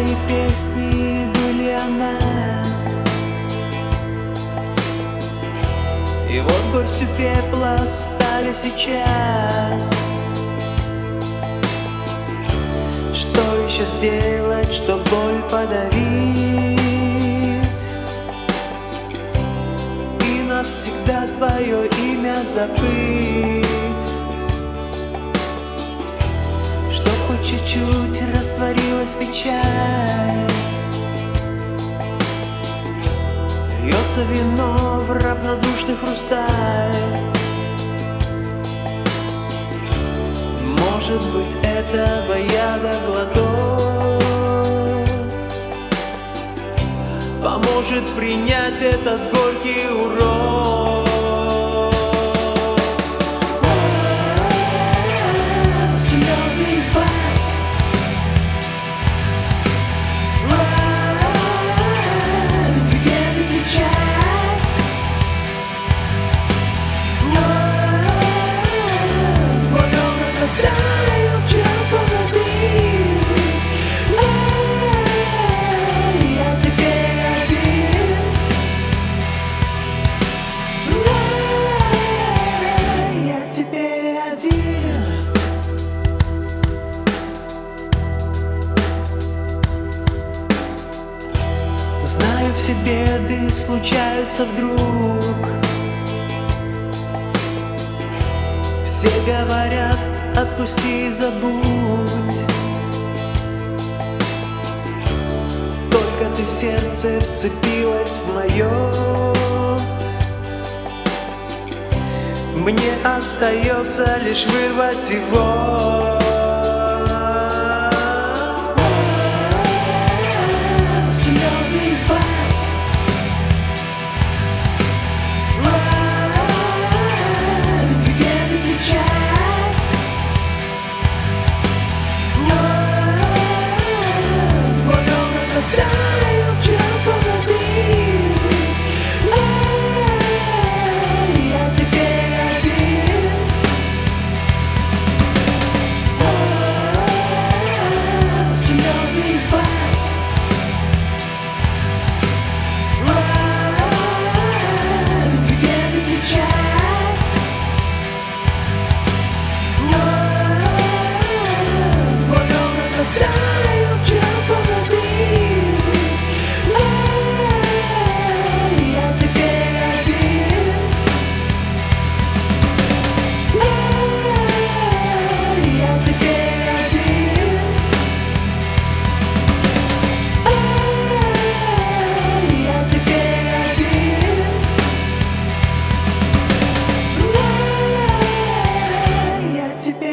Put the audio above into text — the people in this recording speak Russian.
твои песни были о нас. И вот горстью пепла стали сейчас. Что еще сделать, что боль подавить? И навсегда твое имя забыть. Чуть-чуть растворилась печаль. Льется вино в равнодушный хрусталь Может быть, этого яда глоток Поможет принять этот горький урок Знаю, все беды случаются вдруг. Все говорят, отпусти и забудь. Только ты сердце вцепилась в мое Мне остается лишь вырвать его. Слезы she's black. тебе